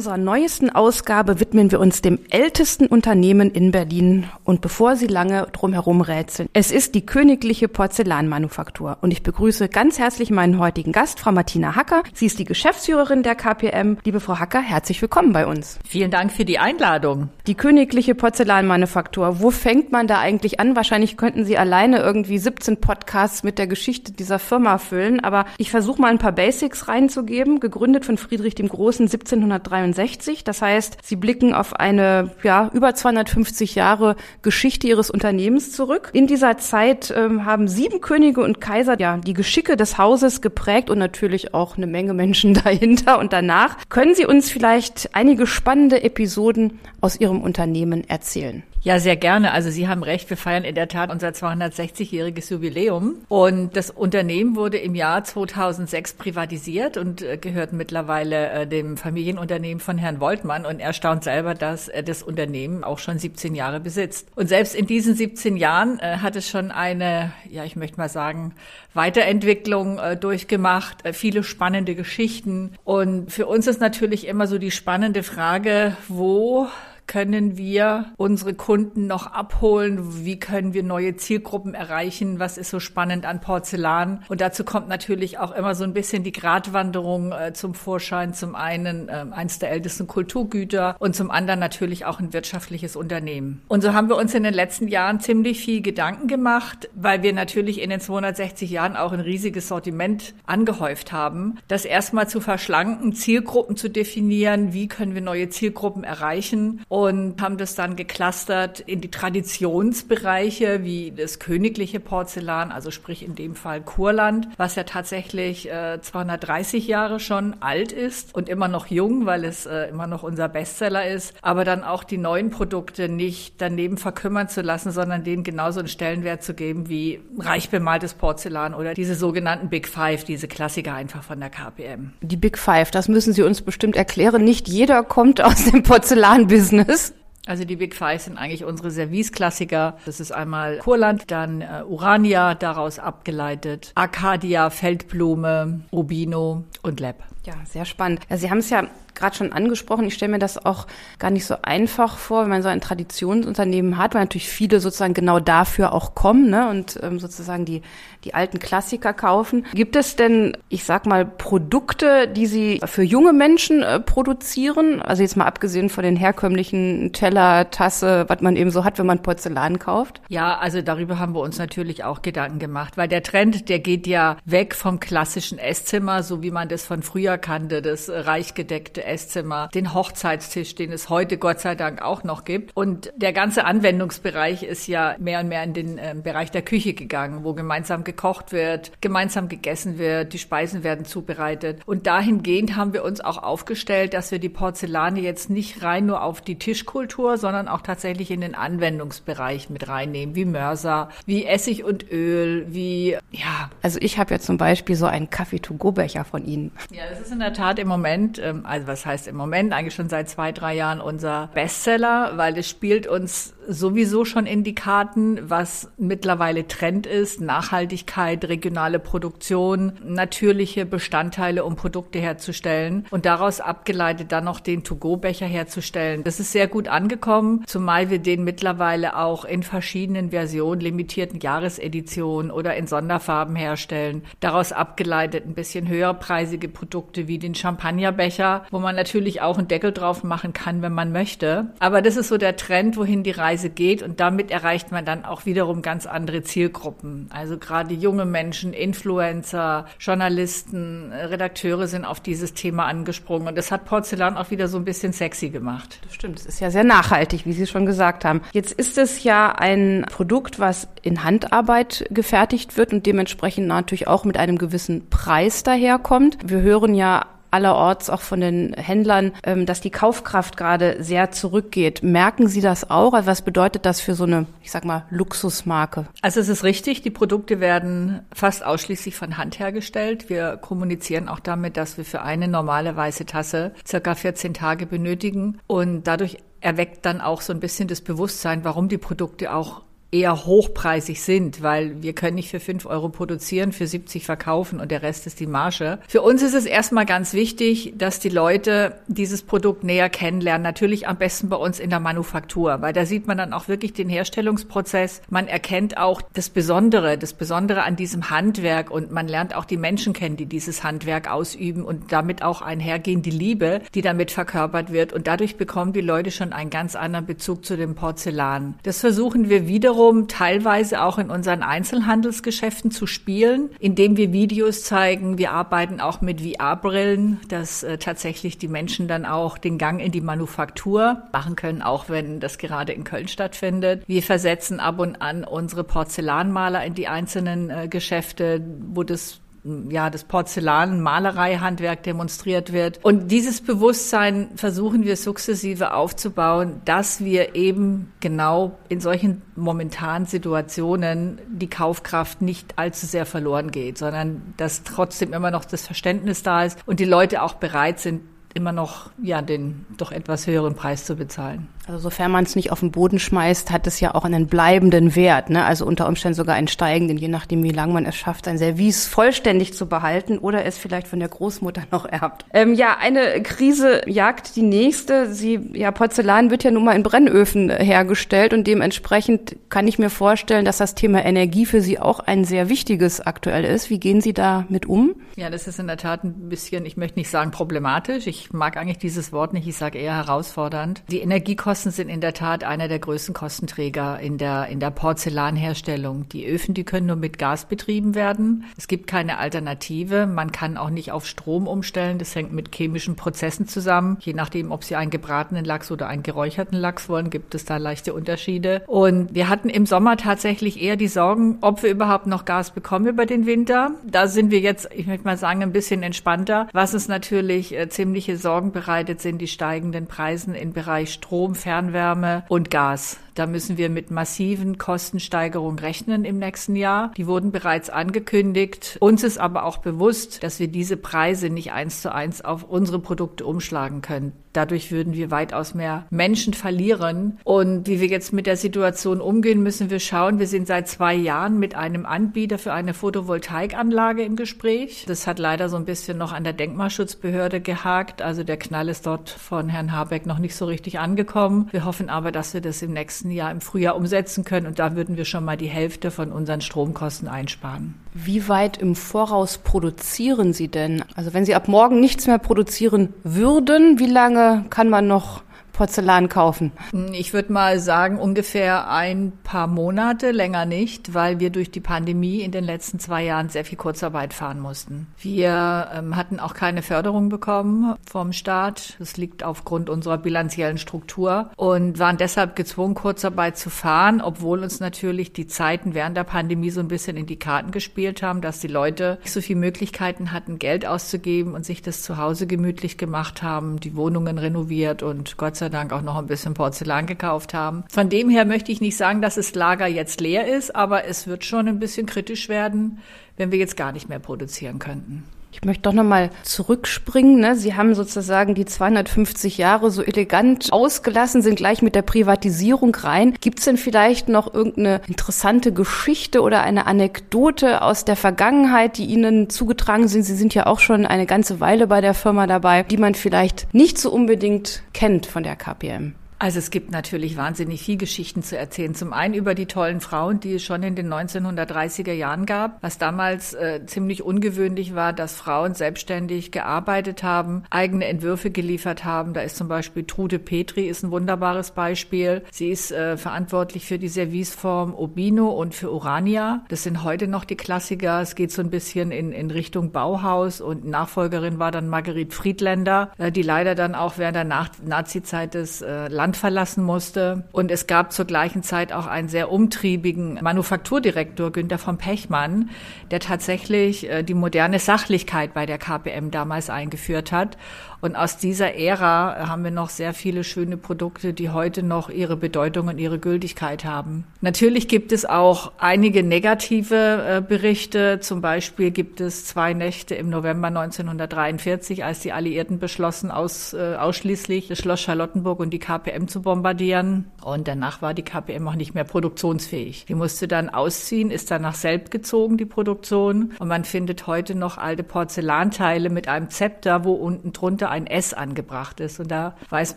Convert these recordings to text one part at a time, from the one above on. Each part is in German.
unserer neuesten Ausgabe widmen wir uns dem ältesten Unternehmen in Berlin und bevor Sie lange drumherum rätseln. Es ist die Königliche Porzellanmanufaktur und ich begrüße ganz herzlich meinen heutigen Gast, Frau Martina Hacker. Sie ist die Geschäftsführerin der KPM. Liebe Frau Hacker, herzlich willkommen bei uns. Vielen Dank für die Einladung. Die Königliche Porzellanmanufaktur, wo fängt man da eigentlich an? Wahrscheinlich könnten Sie alleine irgendwie 17 Podcasts mit der Geschichte dieser Firma füllen, aber ich versuche mal ein paar Basics reinzugeben. Gegründet von Friedrich dem Großen 1763 1962. Das heißt, sie blicken auf eine ja, über 250 Jahre Geschichte ihres Unternehmens zurück. In dieser Zeit ähm, haben sieben Könige und Kaiser ja die Geschicke des Hauses geprägt und natürlich auch eine Menge Menschen dahinter und danach. Können Sie uns vielleicht einige spannende Episoden aus Ihrem Unternehmen erzählen? Ja, sehr gerne. Also Sie haben recht, wir feiern in der Tat unser 260-jähriges Jubiläum. Und das Unternehmen wurde im Jahr 2006 privatisiert und äh, gehört mittlerweile äh, dem Familienunternehmen von Herrn Woltmann. Und er staunt selber, dass er das Unternehmen auch schon 17 Jahre besitzt. Und selbst in diesen 17 Jahren äh, hat es schon eine, ja, ich möchte mal sagen, Weiterentwicklung durchgemacht, viele spannende Geschichten. Und für uns ist natürlich immer so die spannende Frage, wo können wir unsere Kunden noch abholen? Wie können wir neue Zielgruppen erreichen? Was ist so spannend an Porzellan? Und dazu kommt natürlich auch immer so ein bisschen die Gratwanderung äh, zum Vorschein. Zum einen äh, eins der ältesten Kulturgüter und zum anderen natürlich auch ein wirtschaftliches Unternehmen. Und so haben wir uns in den letzten Jahren ziemlich viel Gedanken gemacht, weil wir natürlich in den 260 Jahren auch ein riesiges Sortiment angehäuft haben, das erstmal zu verschlanken, Zielgruppen zu definieren, wie können wir neue Zielgruppen erreichen und haben das dann geclustert in die Traditionsbereiche wie das königliche Porzellan, also sprich in dem Fall Kurland, was ja tatsächlich äh, 230 Jahre schon alt ist und immer noch jung, weil es äh, immer noch unser Bestseller ist, aber dann auch die neuen Produkte nicht daneben verkümmern zu lassen, sondern denen genauso einen Stellenwert zu geben wie reich bemaltes Porzellan oder diese sogenannten Big Five, diese Klassiker einfach von der KPM. Die Big Five, das müssen Sie uns bestimmt erklären. Nicht jeder kommt aus dem Porzellanbusiness ist? Also die Big Five sind eigentlich unsere Service-Klassiker. Das ist einmal Kurland, dann äh, Urania, daraus abgeleitet, Arcadia, Feldblume, Rubino und Lab. Ja, sehr spannend. Ja, Sie haben es ja gerade schon angesprochen. Ich stelle mir das auch gar nicht so einfach vor, wenn man so ein Traditionsunternehmen hat, weil natürlich viele sozusagen genau dafür auch kommen ne, und ähm, sozusagen die, die alten Klassiker kaufen. Gibt es denn, ich sag mal, Produkte, die Sie für junge Menschen äh, produzieren? Also jetzt mal abgesehen von den herkömmlichen Teller, Tasse, was man eben so hat, wenn man Porzellan kauft? Ja, also darüber haben wir uns natürlich auch Gedanken gemacht, weil der Trend, der geht ja weg vom klassischen Esszimmer, so wie man das von früher kannte, das reichgedeckte Esszimmer, den Hochzeitstisch, den es heute Gott sei Dank auch noch gibt. Und der ganze Anwendungsbereich ist ja mehr und mehr in den äh, Bereich der Küche gegangen, wo gemeinsam gekocht wird, gemeinsam gegessen wird, die Speisen werden zubereitet. Und dahingehend haben wir uns auch aufgestellt, dass wir die Porzellane jetzt nicht rein nur auf die Tischkultur, sondern auch tatsächlich in den Anwendungsbereich mit reinnehmen, wie Mörser, wie Essig und Öl, wie, ja. Also ich habe ja zum Beispiel so einen Kaffee-to-go-Becher von Ihnen. Ja, das ist in der Tat im Moment, ähm, also was heißt im Moment, eigentlich schon seit zwei, drei Jahren unser Bestseller, weil es spielt uns sowieso schon in die Karten, was mittlerweile Trend ist, Nachhaltigkeit, regionale Produktion, natürliche Bestandteile, um Produkte herzustellen und daraus abgeleitet dann noch den To-Go-Becher herzustellen. Das ist sehr gut angekommen, zumal wir den mittlerweile auch in verschiedenen Versionen, limitierten Jahreseditionen oder in Sonderfarben herstellen. Daraus abgeleitet ein bisschen höherpreisige Produkte wie den Champagnerbecher, wo man natürlich auch einen Deckel drauf machen kann, wenn man möchte. Aber das ist so der Trend, wohin die Reise geht und damit erreicht man dann auch wiederum ganz andere Zielgruppen. Also gerade junge Menschen, Influencer, Journalisten, Redakteure sind auf dieses Thema angesprungen und das hat Porzellan auch wieder so ein bisschen sexy gemacht. Das stimmt, es ist ja sehr nachhaltig, wie Sie schon gesagt haben. Jetzt ist es ja ein Produkt, was in Handarbeit gefertigt wird und dementsprechend natürlich auch mit einem gewissen Preis daherkommt. Wir hören ja allerorts auch von den Händlern, ähm, dass die Kaufkraft gerade sehr zurückgeht. Merken Sie das auch? Also was bedeutet das für so eine, ich sag mal, Luxusmarke? Also es ist richtig, die Produkte werden fast ausschließlich von Hand hergestellt. Wir kommunizieren auch damit, dass wir für eine normale weiße Tasse circa 14 Tage benötigen und dadurch erweckt dann auch so ein bisschen das Bewusstsein, warum die Produkte auch eher hochpreisig sind, weil wir können nicht für fünf Euro produzieren, für 70 verkaufen und der Rest ist die Marge. Für uns ist es erstmal ganz wichtig, dass die Leute dieses Produkt näher kennenlernen. Natürlich am besten bei uns in der Manufaktur, weil da sieht man dann auch wirklich den Herstellungsprozess. Man erkennt auch das Besondere, das Besondere an diesem Handwerk und man lernt auch die Menschen kennen, die dieses Handwerk ausüben und damit auch einhergehen die Liebe, die damit verkörpert wird und dadurch bekommen die Leute schon einen ganz anderen Bezug zu dem Porzellan. Das versuchen wir wiederum wiederum teilweise auch in unseren Einzelhandelsgeschäften zu spielen, indem wir Videos zeigen. Wir arbeiten auch mit VR-Brillen, dass äh, tatsächlich die Menschen dann auch den Gang in die Manufaktur machen können, auch wenn das gerade in Köln stattfindet. Wir versetzen ab und an unsere Porzellanmaler in die einzelnen äh, Geschäfte, wo das ja, das Porzellan-Malerei-Handwerk demonstriert wird. Und dieses Bewusstsein versuchen wir sukzessive aufzubauen, dass wir eben genau in solchen momentanen Situationen die Kaufkraft nicht allzu sehr verloren geht, sondern dass trotzdem immer noch das Verständnis da ist und die Leute auch bereit sind, immer noch ja den doch etwas höheren Preis zu bezahlen. Also sofern man es nicht auf den Boden schmeißt, hat es ja auch einen bleibenden Wert, ne? Also unter Umständen sogar einen steigenden, je nachdem, wie lange man es schafft, sein Service vollständig zu behalten oder es vielleicht von der Großmutter noch erbt. Ähm, ja, eine Krise jagt die nächste. Sie, ja, Porzellan wird ja nun mal in Brennöfen hergestellt und dementsprechend kann ich mir vorstellen, dass das Thema Energie für Sie auch ein sehr wichtiges aktuell ist. Wie gehen Sie da mit um? Ja, das ist in der Tat ein bisschen, ich möchte nicht sagen problematisch. Ich mag eigentlich dieses Wort nicht, ich sage eher herausfordernd. Die Energiekosten sind in der Tat einer der größten Kostenträger in der, in der Porzellanherstellung. Die Öfen, die können nur mit Gas betrieben werden. Es gibt keine Alternative. Man kann auch nicht auf Strom umstellen. Das hängt mit chemischen Prozessen zusammen. Je nachdem, ob Sie einen gebratenen Lachs oder einen geräucherten Lachs wollen, gibt es da leichte Unterschiede. Und wir hatten im Sommer tatsächlich eher die Sorgen, ob wir überhaupt noch Gas bekommen über den Winter. Da sind wir jetzt, ich möchte mal sagen, ein bisschen entspannter, was es natürlich äh, ziemlich Wirkliche Sorgen bereitet sind die steigenden Preisen im Bereich Strom, Fernwärme und Gas. Da müssen wir mit massiven Kostensteigerungen rechnen im nächsten Jahr. Die wurden bereits angekündigt. Uns ist aber auch bewusst, dass wir diese Preise nicht eins zu eins auf unsere Produkte umschlagen können. Dadurch würden wir weitaus mehr Menschen verlieren. Und wie wir jetzt mit der Situation umgehen, müssen wir schauen. Wir sind seit zwei Jahren mit einem Anbieter für eine Photovoltaikanlage im Gespräch. Das hat leider so ein bisschen noch an der Denkmalschutzbehörde gehakt. Also der Knall ist dort von Herrn Habeck noch nicht so richtig angekommen. Wir hoffen aber, dass wir das im nächsten nächsten Jahr im Frühjahr umsetzen können. Und da würden wir schon mal die Hälfte von unseren Stromkosten einsparen. Wie weit im Voraus produzieren Sie denn? Also wenn Sie ab morgen nichts mehr produzieren würden, wie lange kann man noch Porzellan kaufen? Ich würde mal sagen, ungefähr ein paar Monate, länger nicht, weil wir durch die Pandemie in den letzten zwei Jahren sehr viel Kurzarbeit fahren mussten. Wir ähm, hatten auch keine Förderung bekommen vom Staat. Das liegt aufgrund unserer bilanziellen Struktur und waren deshalb gezwungen, Kurzarbeit zu fahren, obwohl uns natürlich die Zeiten während der Pandemie so ein bisschen in die Karten gespielt haben, dass die Leute nicht so viele Möglichkeiten hatten, Geld auszugeben und sich das zu Hause gemütlich gemacht haben, die Wohnungen renoviert und Gott sei Dank auch noch ein bisschen Porzellan gekauft haben. Von dem her möchte ich nicht sagen, dass das Lager jetzt leer ist, aber es wird schon ein bisschen kritisch werden, wenn wir jetzt gar nicht mehr produzieren könnten. Ich möchte doch nochmal zurückspringen. Ne? Sie haben sozusagen die 250 Jahre so elegant ausgelassen, sind gleich mit der Privatisierung rein. Gibt es denn vielleicht noch irgendeine interessante Geschichte oder eine Anekdote aus der Vergangenheit, die Ihnen zugetragen sind? Sie sind ja auch schon eine ganze Weile bei der Firma dabei, die man vielleicht nicht so unbedingt kennt von der KPM. Also es gibt natürlich wahnsinnig viel Geschichten zu erzählen. Zum einen über die tollen Frauen, die es schon in den 1930er Jahren gab, was damals äh, ziemlich ungewöhnlich war, dass Frauen selbstständig gearbeitet haben, eigene Entwürfe geliefert haben. Da ist zum Beispiel Trude Petri ist ein wunderbares Beispiel. Sie ist äh, verantwortlich für die Serviceform Obino und für Urania. Das sind heute noch die Klassiker. Es geht so ein bisschen in, in Richtung Bauhaus und Nachfolgerin war dann Marguerite Friedländer, äh, die leider dann auch während der Nach Nazizeit des äh, Land verlassen musste. Und es gab zur gleichen Zeit auch einen sehr umtriebigen Manufakturdirektor, Günter von Pechmann, der tatsächlich äh, die moderne Sachlichkeit bei der KPM damals eingeführt hat und aus dieser Ära haben wir noch sehr viele schöne Produkte, die heute noch ihre Bedeutung und ihre Gültigkeit haben. Natürlich gibt es auch einige negative äh, Berichte. Zum Beispiel gibt es zwei Nächte im November 1943, als die Alliierten beschlossen, aus, äh, ausschließlich das Schloss Charlottenburg und die KPM zu bombardieren. Und danach war die KPM auch nicht mehr produktionsfähig. Die musste dann ausziehen, ist dann nach Selb gezogen, die Produktion. Und man findet heute noch alte Porzellanteile mit einem Zepter, wo unten drunter ein S angebracht ist. Und da weiß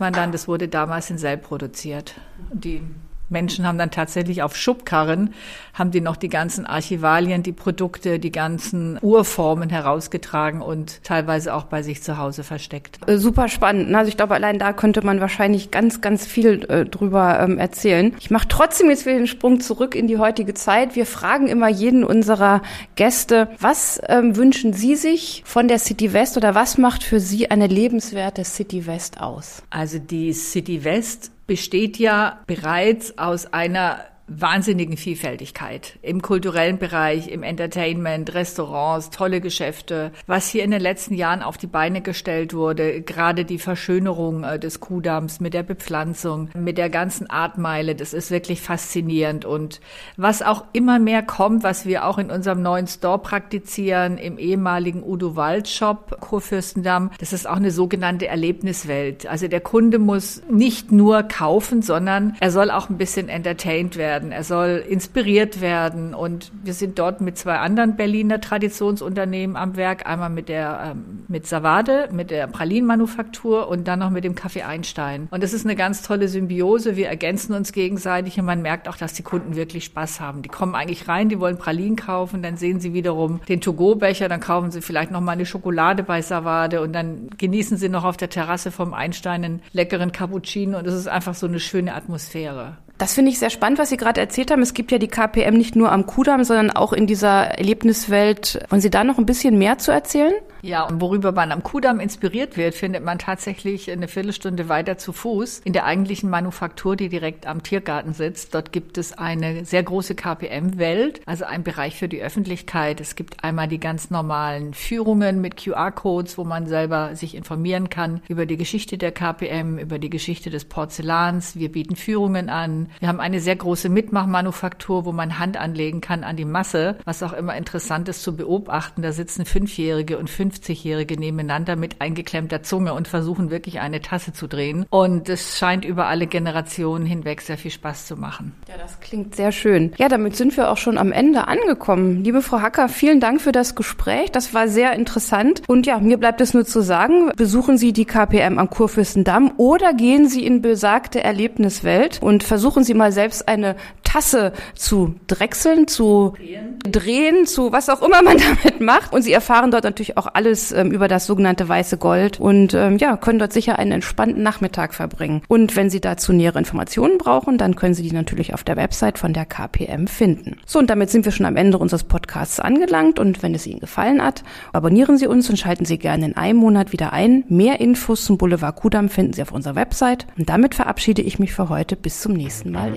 man dann, das wurde damals in Seil produziert. Die Menschen haben dann tatsächlich auf Schubkarren, haben die noch die ganzen Archivalien, die Produkte, die ganzen Urformen herausgetragen und teilweise auch bei sich zu Hause versteckt. Äh, super spannend. Also ich glaube, allein da könnte man wahrscheinlich ganz, ganz viel äh, drüber ähm, erzählen. Ich mache trotzdem jetzt wieder den Sprung zurück in die heutige Zeit. Wir fragen immer jeden unserer Gäste, was ähm, wünschen Sie sich von der City West oder was macht für Sie eine lebenswerte City West aus? Also die City West besteht ja bereits aus einer wahnsinnigen Vielfältigkeit im kulturellen Bereich, im Entertainment, Restaurants, tolle Geschäfte. Was hier in den letzten Jahren auf die Beine gestellt wurde, gerade die Verschönerung äh, des Kuhdamms mit der Bepflanzung, mit der ganzen Artmeile, das ist wirklich faszinierend. Und was auch immer mehr kommt, was wir auch in unserem neuen Store praktizieren, im ehemaligen Udo Wald Shop Kurfürstendamm, das ist auch eine sogenannte Erlebniswelt. Also der Kunde muss nicht nur kaufen, sondern er soll auch ein bisschen entertained werden werden, er soll inspiriert werden. Und wir sind dort mit zwei anderen Berliner Traditionsunternehmen am Werk. Einmal mit der ähm, mit Savade, mit der Pralinenmanufaktur und dann noch mit dem Café Einstein. Und das ist eine ganz tolle Symbiose. Wir ergänzen uns gegenseitig und man merkt auch, dass die Kunden wirklich Spaß haben. Die kommen eigentlich rein, die wollen Pralinen kaufen, dann sehen sie wiederum den To-Go-Becher, dann kaufen sie vielleicht noch mal eine Schokolade bei Savade und dann genießen sie noch auf der Terrasse vom Einstein einen leckeren Cappuccino und es ist einfach so eine schöne Atmosphäre. Das finde ich sehr spannend, was Sie gerade erzählt haben. Es gibt ja die KPM nicht nur am Kudamm, sondern auch in dieser Erlebniswelt. Wollen Sie da noch ein bisschen mehr zu erzählen? Ja, und worüber man am Kudamm inspiriert wird, findet man tatsächlich eine Viertelstunde weiter zu Fuß in der eigentlichen Manufaktur, die direkt am Tiergarten sitzt. Dort gibt es eine sehr große KPM-Welt, also ein Bereich für die Öffentlichkeit. Es gibt einmal die ganz normalen Führungen mit QR-Codes, wo man selber sich informieren kann über die Geschichte der KPM, über die Geschichte des Porzellans. Wir bieten Führungen an. Wir haben eine sehr große Mitmachmanufaktur, wo man Hand anlegen kann an die Masse, was auch immer interessant ist zu beobachten. Da sitzen Fünfjährige und Fünf 50-Jährige nebeneinander mit eingeklemmter Zunge und versuchen wirklich eine Tasse zu drehen. Und es scheint über alle Generationen hinweg sehr viel Spaß zu machen. Ja, das klingt sehr schön. Ja, damit sind wir auch schon am Ende angekommen. Liebe Frau Hacker, vielen Dank für das Gespräch. Das war sehr interessant. Und ja, mir bleibt es nur zu sagen, besuchen Sie die KPM am Kurfürstendamm oder gehen Sie in besagte Erlebniswelt und versuchen Sie mal selbst eine Tasse zu drechseln, zu drehen. drehen, zu was auch immer man damit macht. Und Sie erfahren dort natürlich auch alles ähm, über das sogenannte weiße Gold und ähm, ja, können dort sicher einen entspannten Nachmittag verbringen. Und wenn Sie dazu nähere Informationen brauchen, dann können Sie die natürlich auf der Website von der KPM finden. So, und damit sind wir schon am Ende unseres Podcasts angelangt und wenn es Ihnen gefallen hat, abonnieren Sie uns und schalten Sie gerne in einem Monat wieder ein. Mehr Infos zum Boulevard Kudam finden Sie auf unserer Website. Und damit verabschiede ich mich für heute. Bis zum nächsten Mal in der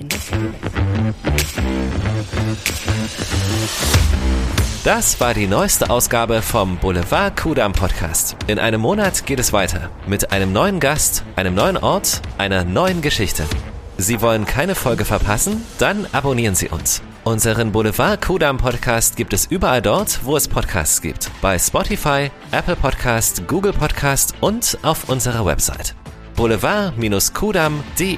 das war die neueste Ausgabe vom Boulevard Kudam Podcast. In einem Monat geht es weiter mit einem neuen Gast, einem neuen Ort, einer neuen Geschichte. Sie wollen keine Folge verpassen? Dann abonnieren Sie uns. Unseren Boulevard Kudam Podcast gibt es überall dort, wo es Podcasts gibt. Bei Spotify, Apple Podcast, Google Podcast und auf unserer Website. boulevard-kudam.de